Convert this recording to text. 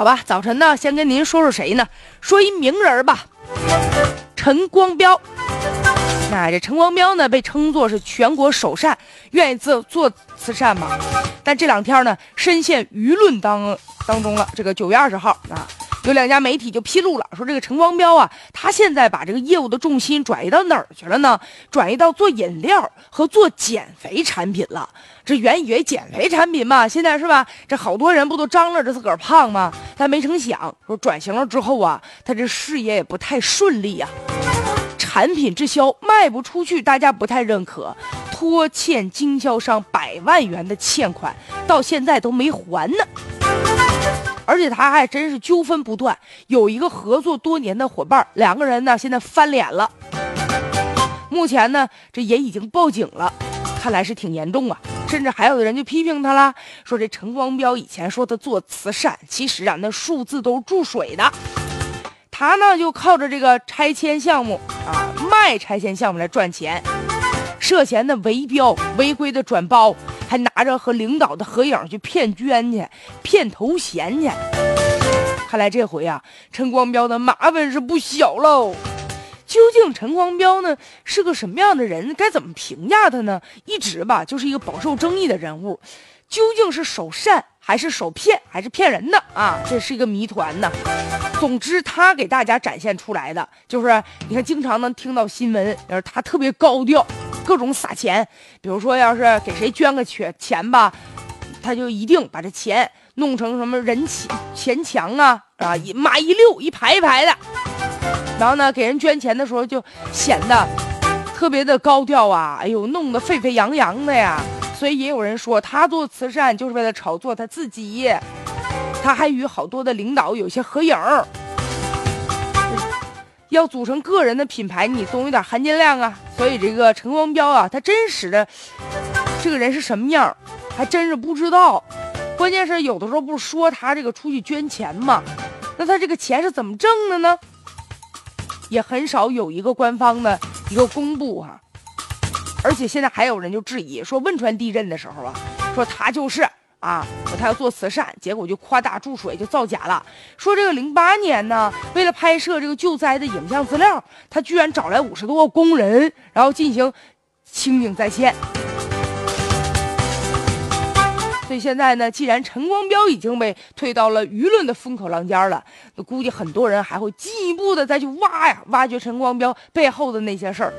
好吧，早晨呢，先跟您说说谁呢？说一名人吧，陈光标。那这陈光标呢，被称作是全国首善，愿意做做慈善嘛。但这两天呢，深陷舆论当当中了。这个九月二十号啊。有两家媒体就披露了，说这个陈光标啊，他现在把这个业务的重心转移到哪儿去了呢？转移到做饮料和做减肥产品了。这原以为减肥产品嘛，现在是吧？这好多人不都张罗着自个儿胖吗？但没成想，说转型了之后啊，他这事业也不太顺利呀。产品滞销，卖不出去，大家不太认可，拖欠经销商百万元的欠款，到现在都没还呢。而且他还真是纠纷不断，有一个合作多年的伙伴，两个人呢现在翻脸了。目前呢，这也已经报警了，看来是挺严重啊。甚至还有的人就批评他了，说这陈光标以前说他做慈善，其实啊那数字都注水的。他呢就靠着这个拆迁项目啊，卖拆迁项目来赚钱，涉嫌的围标、违规的转包。还拿着和领导的合影去骗捐去，骗头衔去。看来这回啊，陈光标的麻烦是不小喽。究竟陈光标呢是个什么样的人？该怎么评价他呢？一直吧就是一个饱受争议的人物。究竟是守善还是守骗还是骗人的啊？这是一个谜团呢。总之，他给大家展现出来的就是，你看经常能听到新闻，就是他特别高调。各种撒钱，比如说，要是给谁捐个钱钱吧，他就一定把这钱弄成什么人钱钱墙啊啊，一马一溜一排一排的。然后呢，给人捐钱的时候就显得特别的高调啊，哎呦，弄得沸沸扬扬的呀。所以也有人说，他做慈善就是为了炒作他自己。他还与好多的领导有些合影。要组成个人的品牌，你总有点含金量啊。所以这个陈光标啊，他真实的这个人是什么样，还真是不知道。关键是有的时候不是说他这个出去捐钱吗？那他这个钱是怎么挣的呢？也很少有一个官方的一个公布哈。而且现在还有人就质疑说，汶川地震的时候啊，说他就是。啊，说他要做慈善，结果就夸大注水，就造假了。说这个零八年呢，为了拍摄这个救灾的影像资料，他居然找来五十多个工人，然后进行情景再现。所以现在呢，既然陈光标已经被推到了舆论的风口浪尖了，那估计很多人还会进一步的再去挖呀，挖掘陈光标背后的那些事儿。